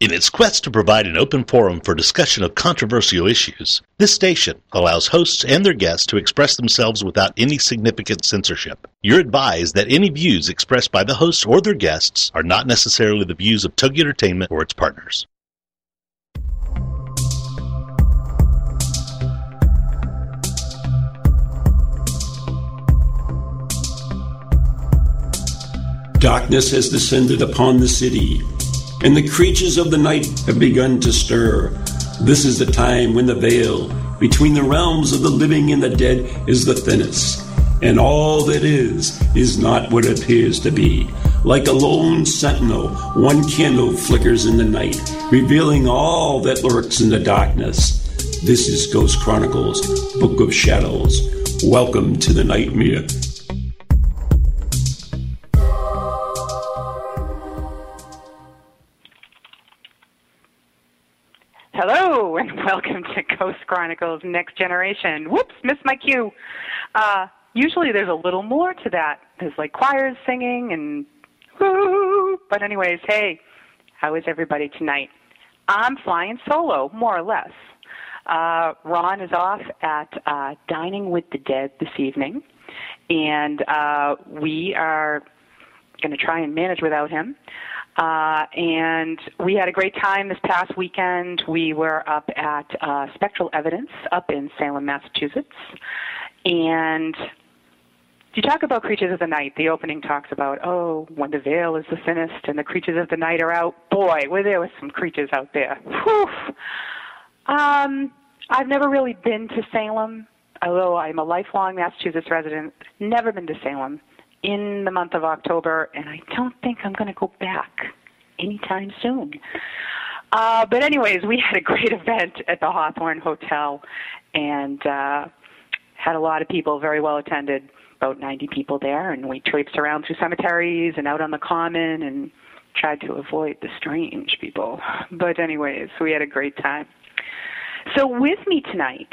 In its quest to provide an open forum for discussion of controversial issues, this station allows hosts and their guests to express themselves without any significant censorship. You're advised that any views expressed by the hosts or their guests are not necessarily the views of Togi Entertainment or its partners. Darkness has descended upon the city, and the creatures of the night have begun to stir. This is the time when the veil between the realms of the living and the dead is the thinnest, and all that is is not what it appears to be. Like a lone sentinel, one candle flickers in the night, revealing all that lurks in the darkness. This is Ghost Chronicles, Book of Shadows. Welcome to the nightmare. And welcome to Ghost Chronicles Next Generation. Whoops, missed my cue. Uh, usually there's a little more to that. There's like choirs singing and woo. But anyways, hey, how is everybody tonight? I'm flying solo, more or less. Uh, Ron is off at uh, Dining with the Dead this evening, and uh, we are going to try and manage without him. Uh, and we had a great time this past weekend. We were up at uh, Spectral Evidence up in Salem, Massachusetts. And you talk about creatures of the night. The opening talks about, oh, when the veil is the thinnest and the creatures of the night are out. Boy, were there some creatures out there. Whew. Um, I've never really been to Salem, although I'm a lifelong Massachusetts resident. Never been to Salem in the month of October, and I don't think I'm going to go back anytime soon. Uh, but anyways, we had a great event at the Hawthorne Hotel, and uh, had a lot of people, very well attended, about 90 people there, and we traipsed around through cemeteries and out on the common and tried to avoid the strange people. But anyways, we had a great time. So with me tonight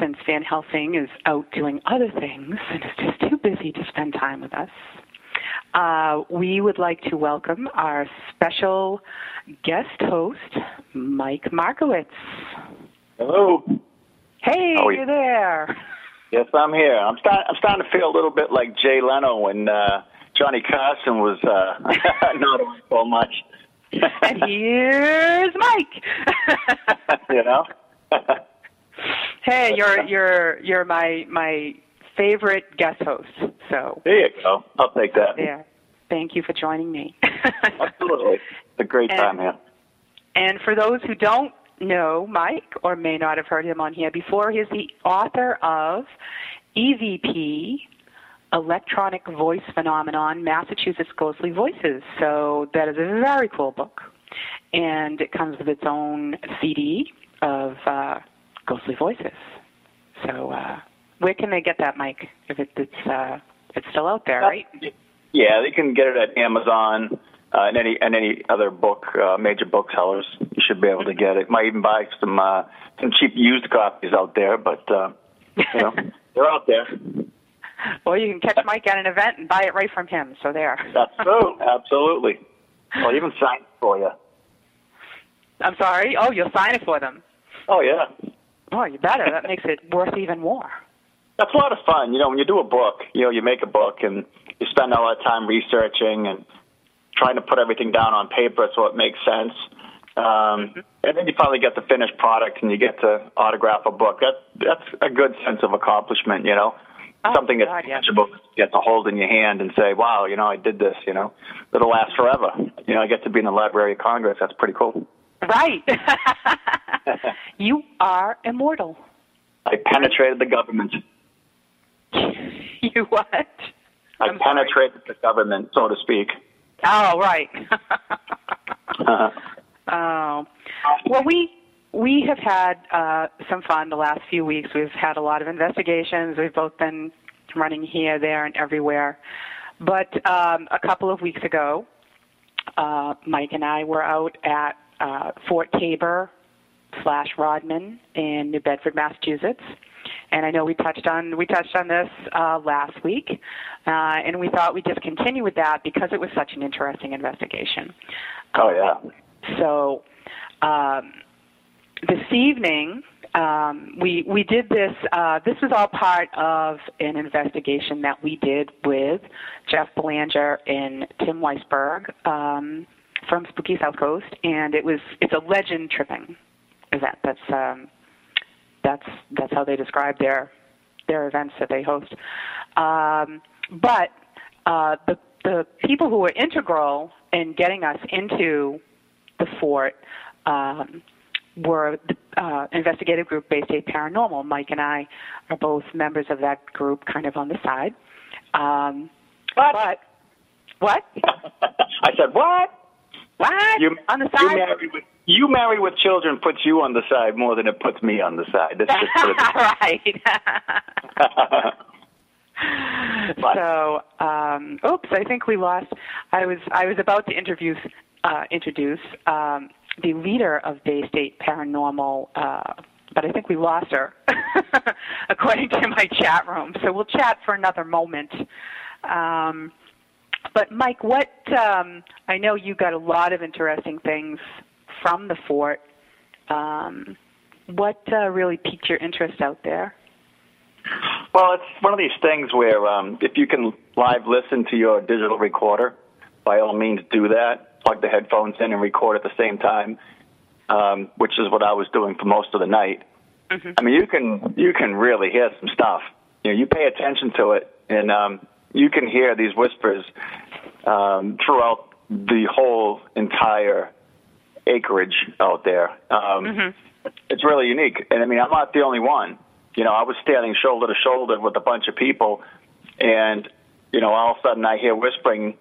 since Van Helsing is out doing other things and is just busy to spend time with us, uh, we would like to welcome our special guest host, Mike Markowitz. Hello. Hey, are you're there. Yes, I'm here. I'm start, I'm starting to feel a little bit like Jay Leno when uh, Johnny Carson was uh, not on so much. and here's Mike. you know. hey, you're you're you're my my favorite guest host. So there you go. I'll take that. there. Thank you for joining me. Absolutely. It's a great And- time here. And for those who don't know Mike or may not have heard him on here before, he's the author of EVP, Electronic Voice Phenomenon, Massachusetts Ghostly Voices. So that is a very cool book. And it comes with its own CD of uh, Ghostly Voices. So uh, where can they get that, Mike? If it, it's uh, it's still out there, right? Yeah, they can get it at Amazon uh, and any and any other book uh, major booksellers. You should be able to get it. Might even buy some uh, some cheap used copies out there, but uh, you know they're out there. Or you can catch Mike at an event and buy it right from him. So there. That's true. Absolutely. I'll even sign it for you. I'm sorry. Oh, you'll sign it for them. Oh yeah. Oh, you better. That makes it worth even more. That's a lot of fun. You know, when you do a book, you know, you make a book and you spend a lot of time researching and trying to put everything down on paper so it makes sense. Um, and then you finally get the finished product and you get to autograph a book. That that's a good sense of accomplishment. You know, Oh, something that's God, yeah. tangible. You get to hold in your hand and say, "Wow, you know, I did this." You know, it'll last forever. You know, I get to be in the Library of Congress. That's pretty cool. Right. you are immortal. I penetrated the government. you what? I I'm sorry. penetrated the government, so to speak. Oh, right. Uh, oh. Well, we we have had uh, some fun the last few weeks. We've had a lot of investigations. We've both been running here, there, and everywhere. But um, a couple of weeks ago, uh, Mike and I were out at uh, Fort Taber slash Rodman in New Bedford, Massachusetts. And I know we touched on we touched on this uh, last week, uh, and we thought we'd just continue with that because it was such an interesting investigation. oh yeah. So um, this evening, um, we we did this. Uh, this was all part of an investigation that we did with Jeff Belanger and Tim Weisberg um, from Spooky South Coast, and it was it's a legend tripping event. That's um, that's that's how they describe their their events that they host. Um, but uh, the the people who were integral in getting us into the fort um, were the uh, investigative group Bay State Paranormal. Mike and I are both members of that group, kind of on the side. Um, What? But what? I said, what? What? You, on the You side? married, with, you marry with children puts you on the side more than it puts me on the side. Let's just put it right. So, um, oops, I think we lost. I was I was about to introduce uh, introduce um, the leader of Bay State Paranormal, uh, but I think we lost her, according to my chat room. So we'll chat for another moment. Um, but Mike, what um, I know you got a lot of interesting things from the fort. Um, what uh, really piqued your interest out there? Well, it's one of these things where um, if you can live listen to your digital recorder, by all means do that. Plug the headphones in and record at the same time, um, which is what I was doing for most of the night. I mean, you can you can really hear some stuff. You know, you pay attention to it, and um, you can hear these whispers um, throughout the whole entire acreage out there. Um, It's really unique, and I mean, I'm not the only one. You know, I was standing shoulder to shoulder with a bunch of people, and you know, all of a sudden I hear whispering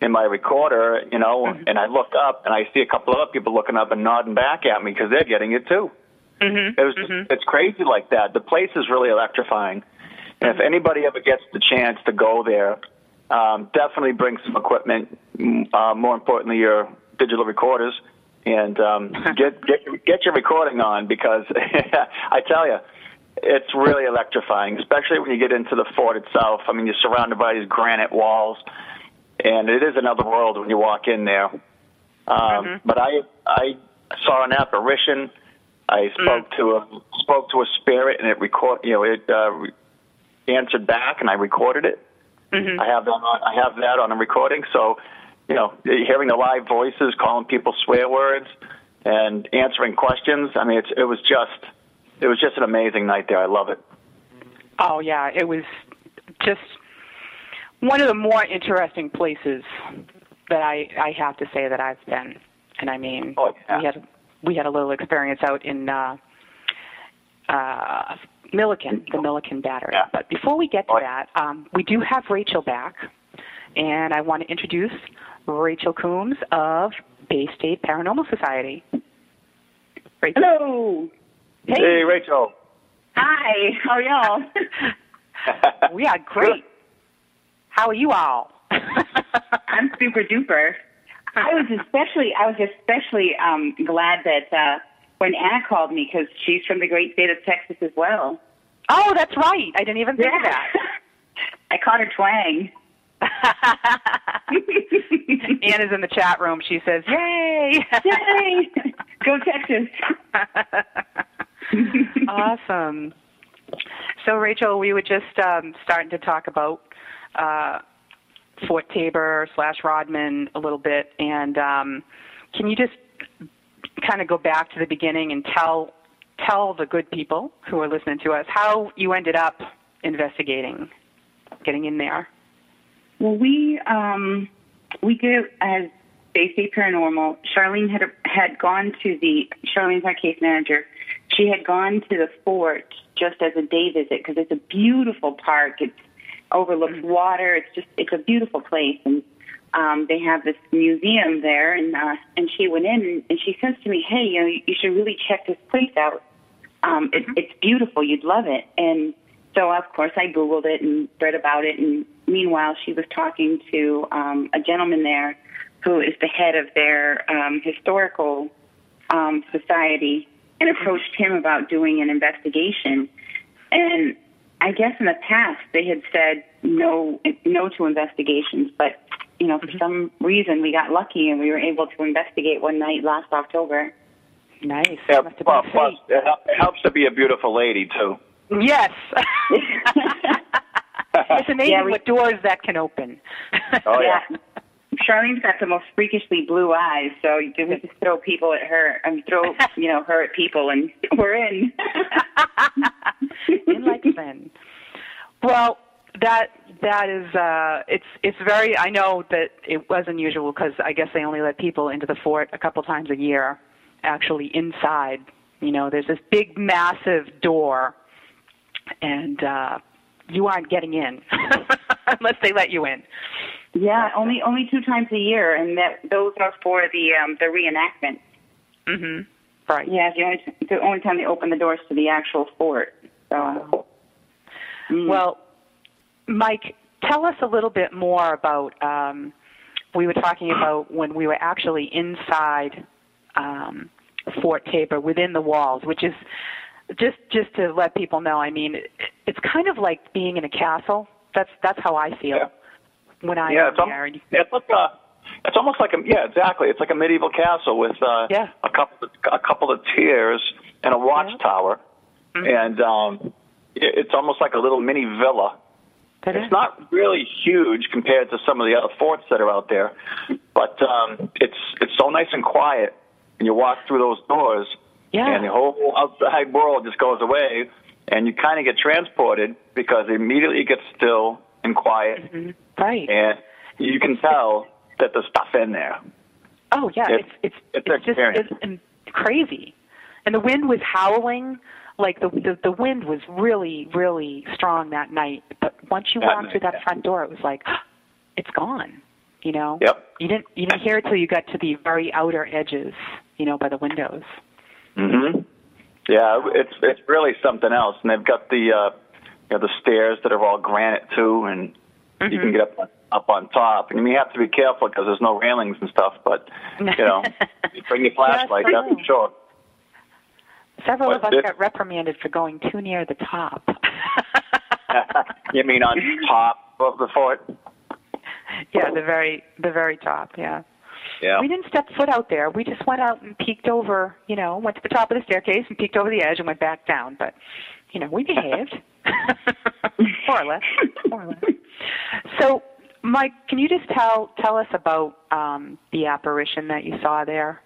in my recorder. You know, and I look up and I see a couple of other people looking up and nodding back at me because they're getting it too. Mm-hmm. It was just, it's crazy like that. The place is really electrifying. And if anybody ever gets the chance to go there, um, definitely bring some equipment. Uh, more importantly, your digital recorders, and um, get get get your recording on because I tell you, it's really electrifying. Especially when you get into the fort itself. I mean, you're surrounded by these granite walls, and it is another world when you walk in there. Um, But I I saw an apparition. I spoke to a spoke to a spirit, and it record you know it uh, re- answered back, and I recorded it. I have that on I have that on a recording. So, you know, hearing the live voices, calling people swear words, and answering questions. I mean, it's it was just it was just an amazing night there. I love it. Oh yeah, it was just one of the more interesting places that I I have to say that I've been. And I mean, Oh, yeah. we had we had a little experience out in uh, uh, Milliken, the Milliken Battery. Yeah. But before we get to Oh, that, um, we do have Rachel back, and I want to introduce Rachel Coombs of Bay State Paranormal Society. Rachel. Hello. Hey, Rachel. Hi. How are y'all? We are great. How are you all? I'm super duper. I was especially I was especially um, glad that uh, when Anna called me because she's from the great state of Texas as well. Oh, that's right. I didn't even think of that. I caught her twang. Anna's in the chat room. She says, "Yay!" Yay! Go Texas. awesome. So, Rachel, we were just um, starting to talk about uh, Fort Taber slash Rodman a little bit, and um, can you just kind of go back to the beginning and tell tell the good people who are listening to us how you ended up investigating, getting in there? Well, we um, we do as Bay State Paranormal. Charlene had had gone to the Charlene's our case manager. She had gone to the fort just as a day visit because it's a beautiful park. It overlooks water. It's just it's a beautiful place, and um, they have this museum there. And uh, and she went in and, and she says to me, "Hey, you know, you should really check this place out. Um, it, it's beautiful. You'd love it." And so, of course, I Googled it and read about it. And meanwhile, she was talking to um, a gentleman there who is the head of their um, historical um, society and approached him about doing an investigation. And I guess in the past they had said no, no to investigations, but you know, for Mm-hmm. some reason, we got lucky and we were able to investigate one night last October. Nice. Yeah, Must have well, been plus fate. it hel- it helps to be a beautiful lady too. Yes. it's amazing Yeah, we- what doors that can open. Oh yeah. Charlene's got the most freakishly blue eyes, so we just throw people at her and throw, you know, her at people, and we're in. in like Lynn. Well, that that is uh it's it's very I know that it was unusual because I guess they only let people into the fort a couple times a year actually inside you know there's this big massive door and uh you aren't getting in unless they let you in Yeah, only only two times a year, and that those are for the um, the reenactment. mhm right Yeah, the only the only time they open the doors to the actual fort. So, mm. Well, Mike, tell us a little bit more about. Um, we were talking about when we were actually inside um, Fort Taber, within the walls, which is just just to let people know. I mean, it's kind of like being in a castle. That's that's how I feel Yeah. when I Yeah, am it's, al- there. And- it's like a, it's almost like a yeah, exactly. It's like a medieval castle with uh, Yeah. a couple of, a couple of tiers and a watchtower, Mm-hmm. and um, it, it's almost like a little mini villa. That is- It's not really huge compared to some of the other forts that are out there, but um, it's it's so nice and quiet. And you walk through those doors, Yeah. and the whole outside world just goes away, and you kind of get transported because immediately it gets still and quiet, Mhm. Right. and you can tell that there's stuff in there. Oh yeah, It's- it's it's it's just it's crazy, and the wind was howling. Like the, the the wind was really really strong that night. But once you That walked night, through that yeah. front door, it was like it's gone. You know. Yep. You didn't you didn't hear it till you got to the very outer edges. You know, by the windows. Hmm Yeah, it's it's really something else, and they've got the uh, you know the stairs that are all granite too, and you can get up on, up on top. And you have to be careful because there's no railings and stuff. But you know, you bring your flashlight, Yes, that's for sure. Several of us this- got reprimanded for going too near the top. you mean on top of the fort? yeah, the very the very top. Yeah. Yeah. We didn't step foot out there. We just went out and peeked over, you know, went to the top of the staircase and peeked over the edge and went back down. But, you know, we behaved. more or less. More or less. So, Mike, can you just tell tell us about um, the apparition that you saw there?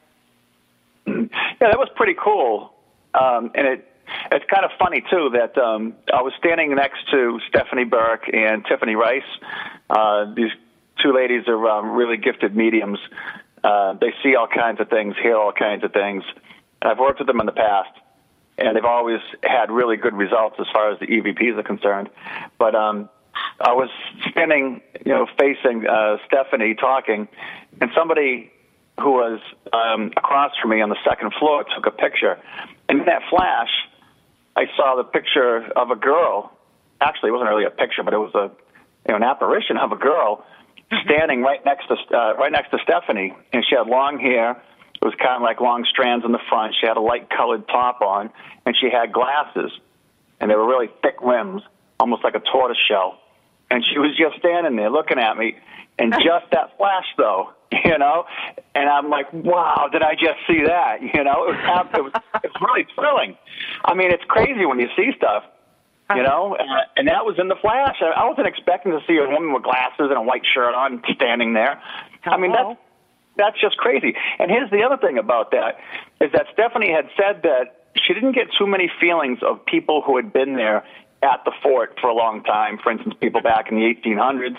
Yeah, that was pretty cool. Um, and it it's kind of funny too that um, I was standing next to Stephanie Burke and Tiffany Rice. Uh, these two ladies are um, really gifted mediums. Uh, they see all kinds of things, hear all kinds of things. I've worked with them in the past, and they've always had really good results as far as the EVPs are concerned. But um, I was standing, you know, facing uh, Stephanie talking, and somebody who was um, across from me on the second floor took a picture. And in that flash, I saw the picture of a girl. Actually, it wasn't really a picture, but it was a you know, an apparition of a girl standing right next to uh, right next to Stephanie, and she had long hair. It was kind of like long strands in the front. She had a light colored top on, and she had glasses, and they were really thick rims, almost like a tortoise shell. And she was just standing there looking at me, and just that flash, though, you know. And I'm like, wow, did I just see that? You know, it was it was, it was really thrilling. I mean, it's crazy when you see stuff you know, and, and that was in the flash. I, I wasn't expecting to see a woman with glasses and a white shirt on standing there. I mean, that's that's just crazy. And here's the other thing about that is that Stephanie had said that she didn't get too many feelings of people who had been there at the fort for a long time. For instance, people back in the 1800s,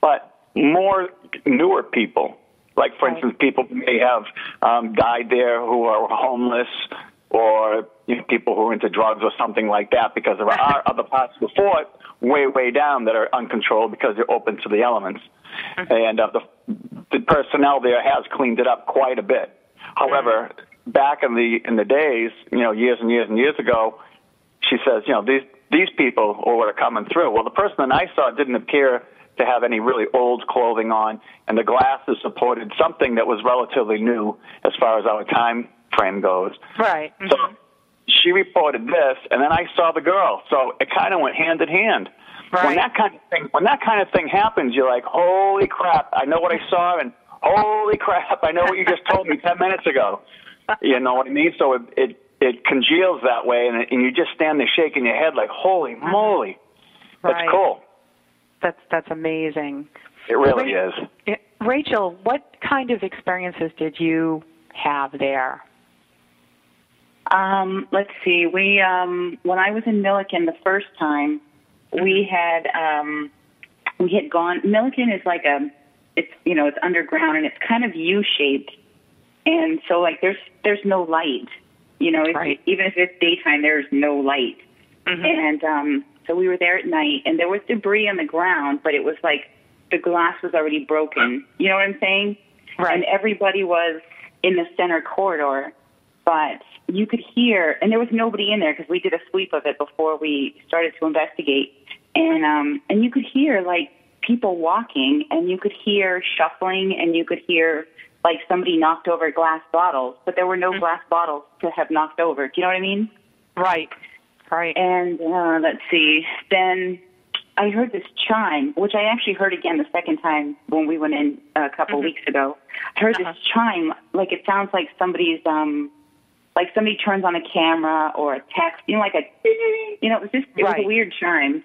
but more newer people. Like, for Right. instance, people who may have um, died there who are homeless or you know, people who are into drugs or something like that because there are other parts of the fort way, way down that are uncontrolled because they're open to the elements. And uh, the, the personnel there has cleaned it up quite a bit. However, back in the in the days, you know, years and years and years ago, she says, you know, these these people who are coming through. Well, the person that I saw didn't appear to have any really old clothing on, and the glasses supported something that was relatively new as far as our time frame goes. Right. So mhm. she reported this, and then I saw the girl. So it kind of went hand in hand. Right. When that kind of thing, when that kind of thing happens, you're like, holy crap! I know what I saw, and holy crap! I know what you just told me ten minutes ago. You know what I mean? So it it, it congeals that way, and, and you just stand there shaking your head like, holy moly! That's Right. cool. That's that's amazing. It really is. Yeah, Rachel, what kind of experiences did you have there? Um, let's see. We um, when I was in Milliken the first time, we had um, we had gone. Milliken is like a it's you know it's underground and it's kind of U shaped, and so like there's there's no light. You know, if, Right. even if it's daytime, there's no light. Mhm. And um, so we were there at night, and there was debris on the ground, but it was like the glass was already broken. You know what I'm saying? Right. And everybody was in the center corridor, but you could hear, and there was nobody in there because we did a sweep of it before we started to investigate, and um, and you could hear like people walking, and you could hear shuffling, and you could hear like somebody knocked over glass bottles, but there were no glass bottles to have knocked over. Do you know what I mean? Right. Right. And uh, let's see. Then I heard this chime, which I actually heard again the second time when we went in a couple weeks ago. I heard Uh-huh. this chime, like it sounds like somebody's, um, like somebody turns on a camera or a text, you know, like a, you know, it was just, it was a weird chime.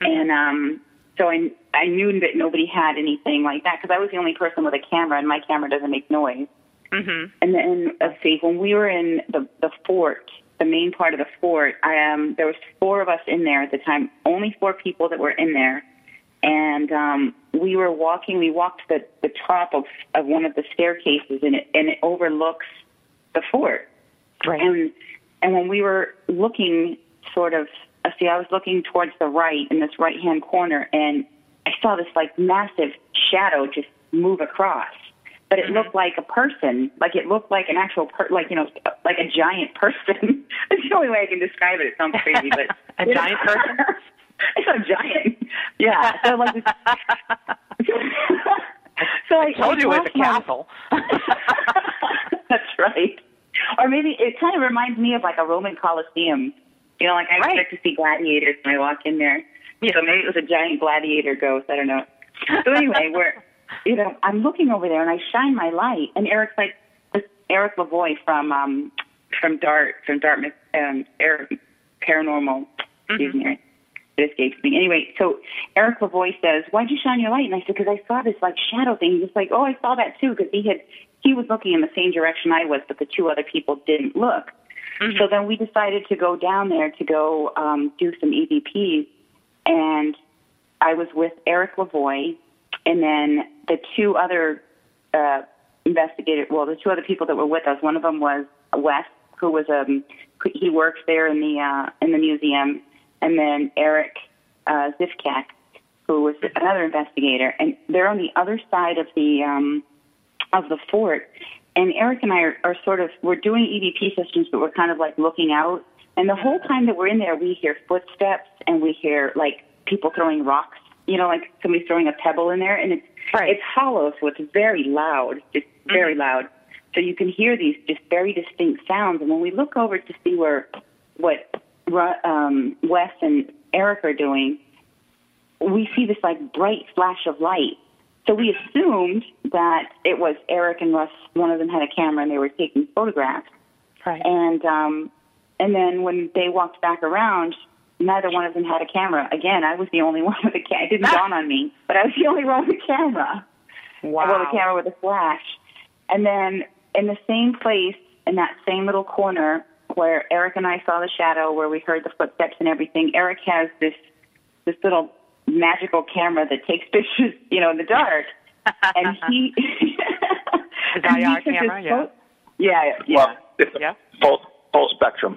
And um, so I, I knew that nobody had anything like that because I was the only person with a camera, and my camera doesn't make noise. mhm. And then let's see, when we were in the the fort, the main part of the fort, I, um, there was four of us in there at the time. Only four people that were in there, and um, we were walking. We walked the the top of of one of the staircases, and it and it overlooks the fort. Right. And and when we were looking, sort of, uh, see, I was looking towards the right in this right hand corner, and I saw this like massive shadow just move across. But it looked like a person, like it looked like an actual, per- like you know, like a giant person. That's the only way I can describe it. It sounds crazy, but A giant person? it's a giant. Yeah. So like, so I Told you it was a castle. That's right. Or maybe it kind of reminds me of like a Roman Colosseum. You know, like I Right. expect to see gladiators when I walk in there. Yeah. So maybe it was a giant gladiator ghost. I don't know. So anyway, we're, you know, I'm looking over there and I shine my light, and Eric's like, this Eric Lavoie from um from Dart from Dartmouth um Eric Paranormal. Excuse me. It escapes me. Anyway, so Eric Lavoie says, "Why'd you shine your light?" And I said, "Because I saw this like shadow thing." He's like, "Oh, I saw that too." Because he had he was looking in the same direction I was, but the two other people didn't look. So then we decided to go down there to go um, do some EVPs, and I was with Eric Lavoie, and then the two other uh, investigators. Well, the two other people that were with us. One of them was Wes, who was um he works there in the uh, in the museum, and then Eric uh, Zifkak, who was another investigator, and they're on the other side of the um, of the fort. And Eric and I are, are sort of we're doing EVP systems, but we're kind of like looking out. And the whole time that we're in there, we hear footsteps and we hear like people throwing rocks. You know, like somebody's throwing a pebble in there, and it's Right. it's hollow, so it's very loud, just very loud. So you can hear these just very distinct sounds. And when we look over to see where what um, Wes and Eric are doing, we see this like bright flash of light. So we assumed that it was Eric and Russ. One of them had a camera and they were taking photographs. Right. And um, and then when they walked back around, neither one of them had a camera. Again, I was the only one with a camera. It didn't dawn on me, but I was the only one with a camera. Wow. Well, the camera with a flash. And then in the same place, in that same little corner where Eric and I saw the shadow, where we heard the footsteps and everything, Eric has this this little magical camera that takes pictures, you know, in the dark. and he His and he IR took camera, yeah. pho- yeah, yeah, Well, it's Yeah. full full spectrum.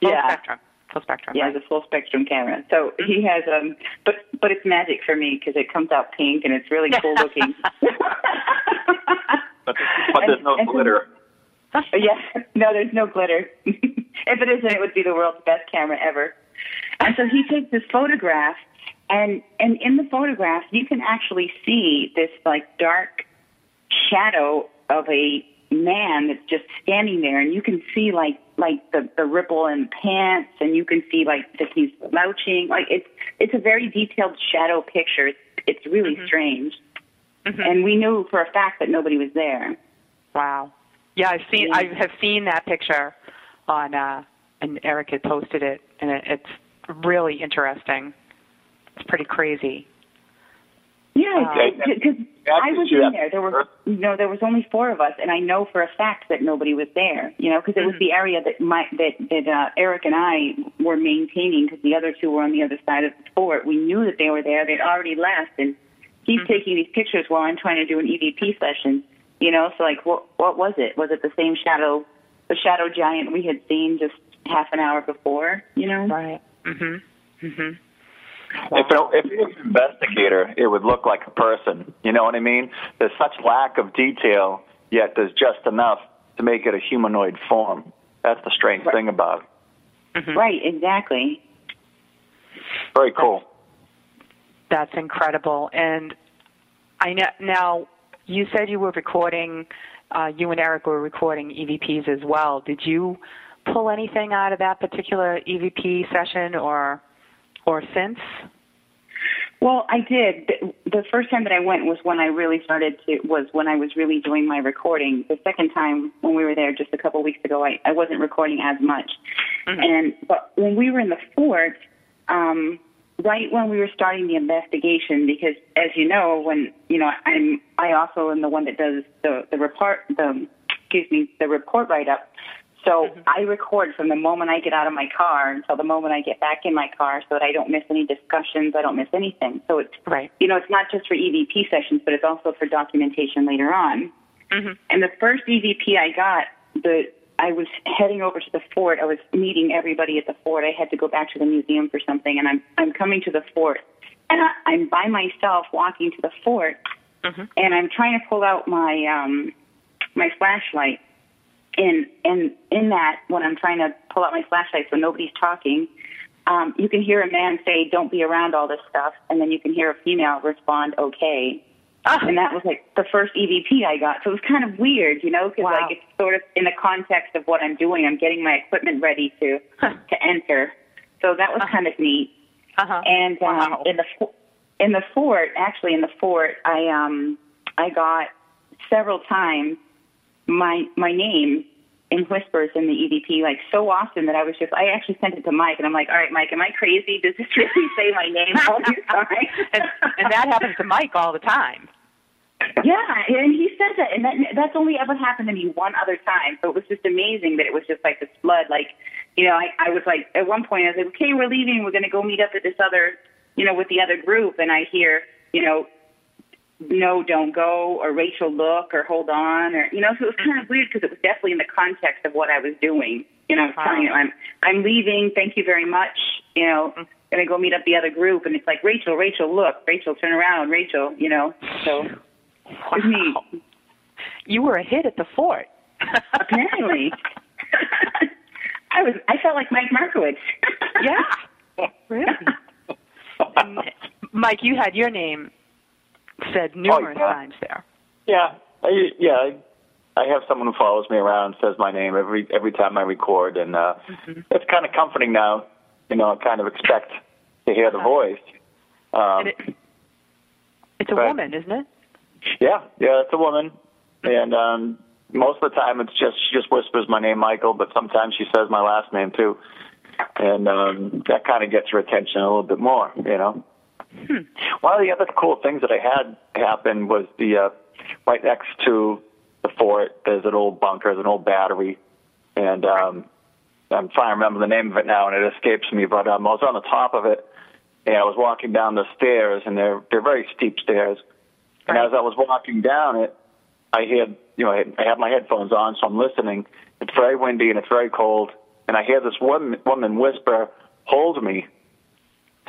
Full yeah. spectrum. Full spectrum. Yeah, right. the full spectrum camera. So he has um, but but it's magic for me because it comes out pink and it's really cool looking. But, but there's no And- and glitter. yeah, no, there's no glitter. if it isn't, it would be the world's best camera ever. And so he takes this photograph, and and in the photograph, you can actually see this like dark shadow of a man that's just standing there, and you can see like like the the ripple in pants, and you can see like that he's slouching. Like it's it's a very detailed shadow picture. It's, it's really Mhm. strange, Mhm. and we knew for a fact that nobody was there. Wow. Yeah, I've seen Yeah. I have seen that picture on uh and Eric had posted it and it, it's really interesting. It's pretty crazy. Yeah, because Yeah, I was in there. There were you know there was only four of us, and I know for a fact that nobody was there. You know, because it was Mhm. the area that my that that uh, Eric and I were maintaining because the other two were on the other side of the fort. We knew that they were there. They'd already left, and he's Mhm. taking these pictures while I'm trying to do an EVP session. You know, so like, what what was it? Was it the same shadow, the shadow giant we had seen just half an hour before? You know, Right. Mhm. Mhm. If it, if it was an investigator, it would look like a person. You know what I mean? There's such lack of detail, yet there's just enough to make it a humanoid form. That's the strange Right. thing about it. Mhm. right? Exactly. Very cool. That's incredible. And I know now you said you were recording uh you and Eric were recording EVPs as well. Did you pull anything out of that particular EVP session or or since? Well, I did. The- first time that I went was when I really started to was when I was really doing my recording. The second time when we were there just a couple weeks ago, I, I wasn't recording as much. Mhm. And but when we were in the fort, um, right when we were starting the investigation, because as you know, when you know I'm I also am the one that does the the report the excuse me the report write up. So I record from the moment I get out of my car until the moment I get back in my car, so that I don't miss any discussions, I don't miss anything. So it's Right. you know it's not just for EVP sessions, but it's also for documentation later on. Mhm. And the first EVP I got, the I was heading over to the fort. I was meeting everybody at the fort. I had to go back to the museum for something, and I'm I'm coming to the fort, and I, I'm by myself walking to the fort, Mhm. and I'm trying to pull out my um my flashlight. And and in that, when I'm trying to pull out my flashlight so nobody's talking, um, you can hear a man say, "Don't be around all this stuff," and then you can hear a female respond, "Okay." Ah. and that was like the first EVP I got. So it was kind of weird, you know, because Wow. like it's sort of in the context of what I'm doing. I'm getting my equipment ready to Huh. to enter. So that was Uh-huh. kind of neat. Uh-huh. And um, Wow. in the in the fort, actually in the fort, I um I got several times my my name in whispers in the EVP, like so often that I was just I actually sent it to Mike, and I'm like, all right, Mike, am I crazy? Does this really say my name all these times? and, and that happens to Mike all the time. Yeah, and he says that, and that, that's only ever happened to me one other time. So it was just amazing that it was just like this flood. Like, you know, I, I was like, at one point, I was like, okay, we're leaving. We're going to go meet up at this other, you know, with the other group. And I hear, you know, no, don't go, or Rachel, look, or hold on, or you know. So it was kind of weird because it was definitely in the context of what I was doing. You know, I was telling you, I'm I'm leaving. Thank you very much. You know, mm-hmm. gonna go meet up the other group, and it's like Rachel, Rachel, look, Rachel, turn around, Rachel. You know, so. Neat. You were a hit at the fort. Apparently. I was I felt like Mike Markowitz. yeah. Really? And Mike, you had your name said numerous yeah. times there. Yeah, I, yeah. I, I have someone who follows me around, says my name every every time I record, and uh, it's kind of comforting now. You know, I kind of expect to hear the Uh-huh. voice. Um, it, it's a Right. woman, isn't it? yeah, yeah, it's a woman, and um, most of the time it's just she just whispers my name, Michael, but sometimes she says my last name too, and um, that kind of gets her attention a little bit more. You know. Hmm. One of the other cool things that I had happen was the uh, right next to the fort. There's an old bunker, there's an old battery, and um, I'm trying to remember the name of it now, and it escapes me. But um, I was on the top of it, and I was walking down the stairs, and they're they're very steep stairs. And Right. as I was walking down it, I hear you know I I have my headphones on, so I'm listening. It's very windy and it's very cold, and I hear this woman woman whisper, "Hold me."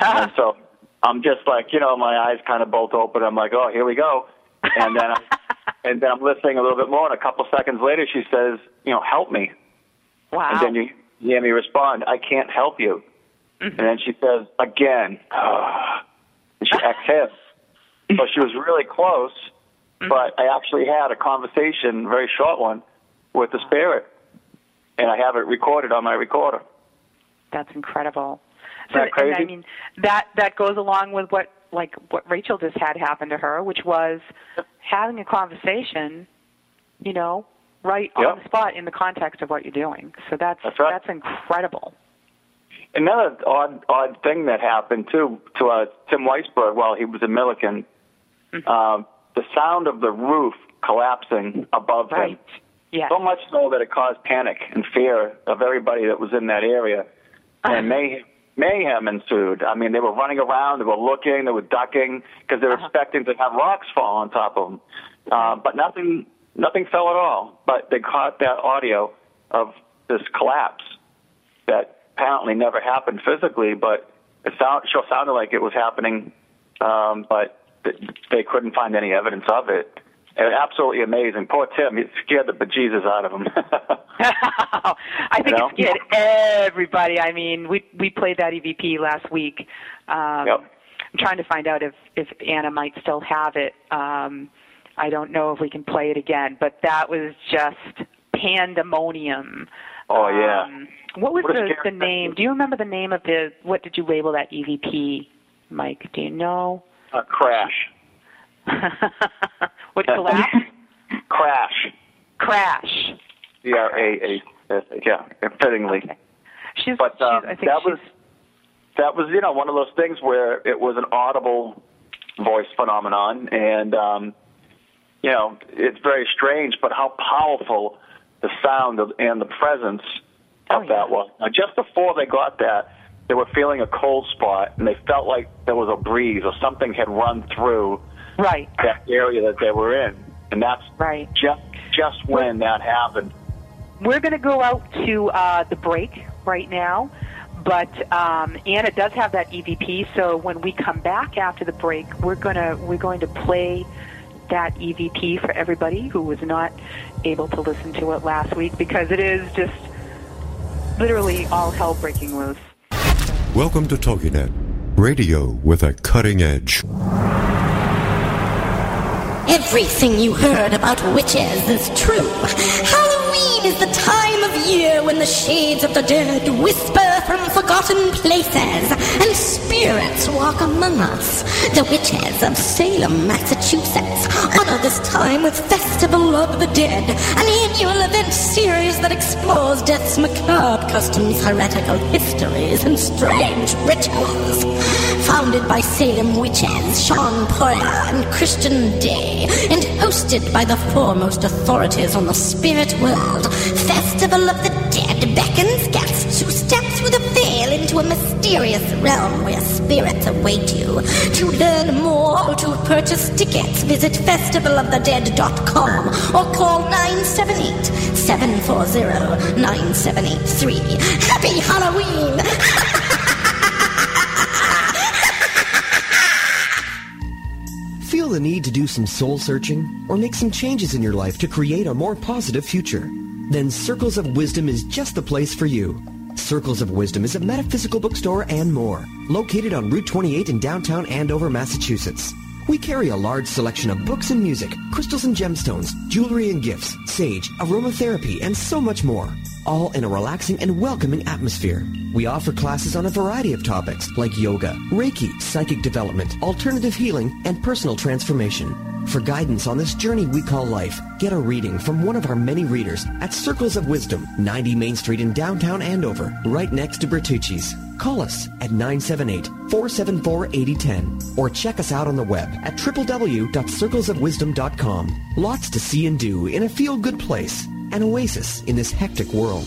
And so I'm just like, you know, my eyes kind of bolt open. I'm like, oh, here we go. And then, I'm, and then I'm listening a little bit more. And a couple seconds later, she says, you know, help me. wow. And then you hear me respond, I can't help you. Mhm. And then she says, again. and she exhales. So she was really close, but I actually had a conversation, a very short one, with the spirit, and I have it recorded on my recorder. That's incredible. That crazy? I mean, that that goes along with what like what Rachel just had happen to her, which was having a conversation, you know, right Yep. on the spot in the context of what you're doing. So that's That's right. that's incredible. Another odd odd thing that happened too to uh, Tim Weisberg while he was in Milliken, Mm-hmm. um, the sound of the roof collapsing above Right. him. Yes. So much so that it caused panic and fear of everybody that was in that area, and mayhem, mayhem ensued. I mean, they were running around, they were looking, they were ducking because they were expecting to have rocks fall on top of them, uh, but nothing, nothing fell at all. But they caught that audio of this collapse that apparently never happened physically, but it sound, sure sounded like it was happening, um, but th- they couldn't find any evidence of it. Absolutely amazing. Poor Tim, he scared the bejesus out of him. I think You know? it scared everybody. I mean, we we played that EVP last week. Um, Yep. I'm trying to find out if if Anna might still have it. Um, I don't know if we can play it again, but that was just pandemonium. oh yeah. Um, what was What the, the name? Do you remember the name of the? What did you label that EVP, Mike? Do you know? Uh, crash. what collapse? Crash. Crash. C R A A. Yeah, fittingly. Okay. She's. But she's I think that was that was you know one of those things where it was an audible voice phenomenon, and um, you know it's very strange, but how powerful the sound of, and the presence of Oh, yeah. that was. Now, just before they got that, they were feeling a cold spot, and they felt like there was a breeze or something had run through right. that area that they were in, and that's Right. just just when that happened. We're going to go out to uh, the break right now, but um, Anna does have that EVP. So when we come back after the break, we're gonna we're going to play that EVP for everybody who was not able to listen to it last week because it is just literally all hell breaking loose. Welcome to TogiNet, radio with a cutting edge. Everything you heard about witches is true. Halloween is the time of year when the shades of the dead whisper from forgotten places and spirits walk among us. The witches of Salem, Massachusetts honor this time with Festival of the Dead, an annual event series that explores death's macabre customs, heretical histories, and strange rituals. Founded by Salem witches Shawn Poirier and Christian Day, and hosted by the foremost authorities on the spirit world, Festival of the Dead beckons guests who step through the veil into a mysterious realm where spirits await you. To learn more or to purchase tickets, visit festivalofthedead.com or call 978 740 9783. Happy Halloween! Feel the need to do some soul searching or make some changes in your life to create a more positive future? Then Circles of Wisdom is just the place for you. Circles of Wisdom is a metaphysical bookstore and more, located on Route 28 in downtown Andover, Massachusetts. We carry a large selection of books and music, crystals and gemstones, jewelry and gifts, sage, aromatherapy, and so much more. All in a relaxing and welcoming atmosphere. We offer classes on a variety of topics like yoga, Reiki, psychic development, alternative healing, and personal transformation. For guidance on this journey we call life, get a reading from one of our many readers at Circles of Wisdom, 90 Main Street in downtown Andover, right next to Bertucci's. Call us at 978-474-8010 or check us out on the web at www.circlesofwisdom.com. Lots to see and do in a feel-good place, an oasis in this hectic world.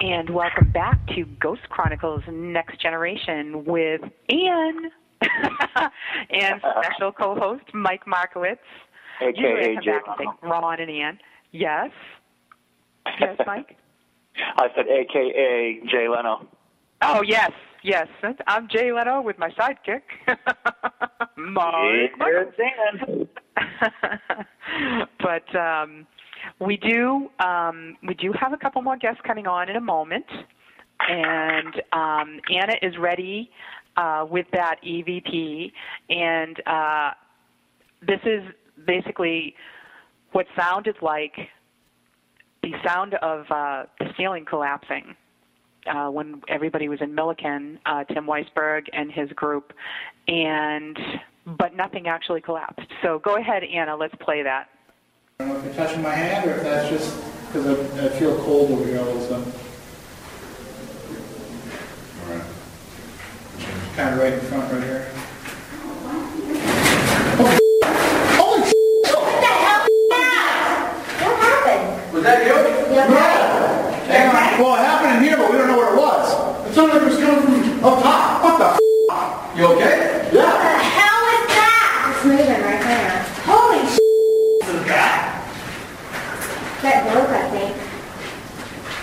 And welcome back to Ghost Chronicles Next Generation with Anne and special co-host Mike Markowitz. Usually I AKA come Jay back and say Ron and Ann. Yes. Yes, Mike. I said AKA Jay Leno. Oh yes, yes. I'm Jay Leno with my sidekick, Mike. But um, we do um, we do have a couple more guests coming on in a moment, and um, Anna is ready uh, with that EVP, and uh, this is basically what sounded like the sound of uh, the ceiling collapsing uh, when everybody was in Milliken, uh, Tim Weisberg and his group, and but nothing actually collapsed. So go ahead, Anna. Let's play that. I don't know if you're touching my hand or if that's just because I, I feel cold over here all of a sudden. All right. Kind of right in front right here. Was that you? Hang on. Well, it happened in here, but we don't know where it was. It sounded like it was coming from up top. What the f***? You okay? Yeah. hell is that? It's moving right there. Holy sh! Is it a bat? That broke, I think.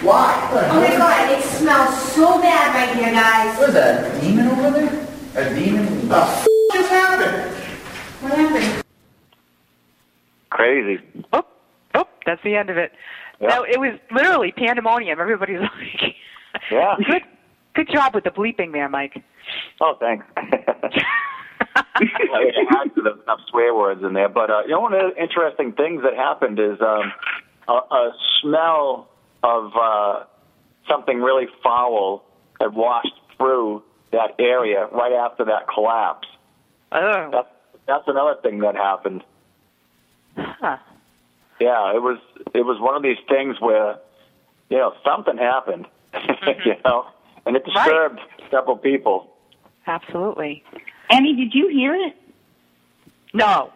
Why? Oh my god, it smells so bad right here, guys. What is that? A demon over there? A demon? The f*** just happened? What happened? Crazy. Oh, oh, that's the end of it. Yeah. No, it was literally pandemonium. Everybody's like, Yeah. good, good job with the bleeping there, Mike. Oh, thanks. I had there's enough swear words in there, but uh, you know, one of the interesting things that happened is um, a, a smell of uh, something really foul had washed through that area right after that collapse. Oh, That's that's another thing that happened. huh. Yeah, it was it was one of these things where you know something happened, you know, and it disturbed several people. absolutely. Annie, did you hear it? No,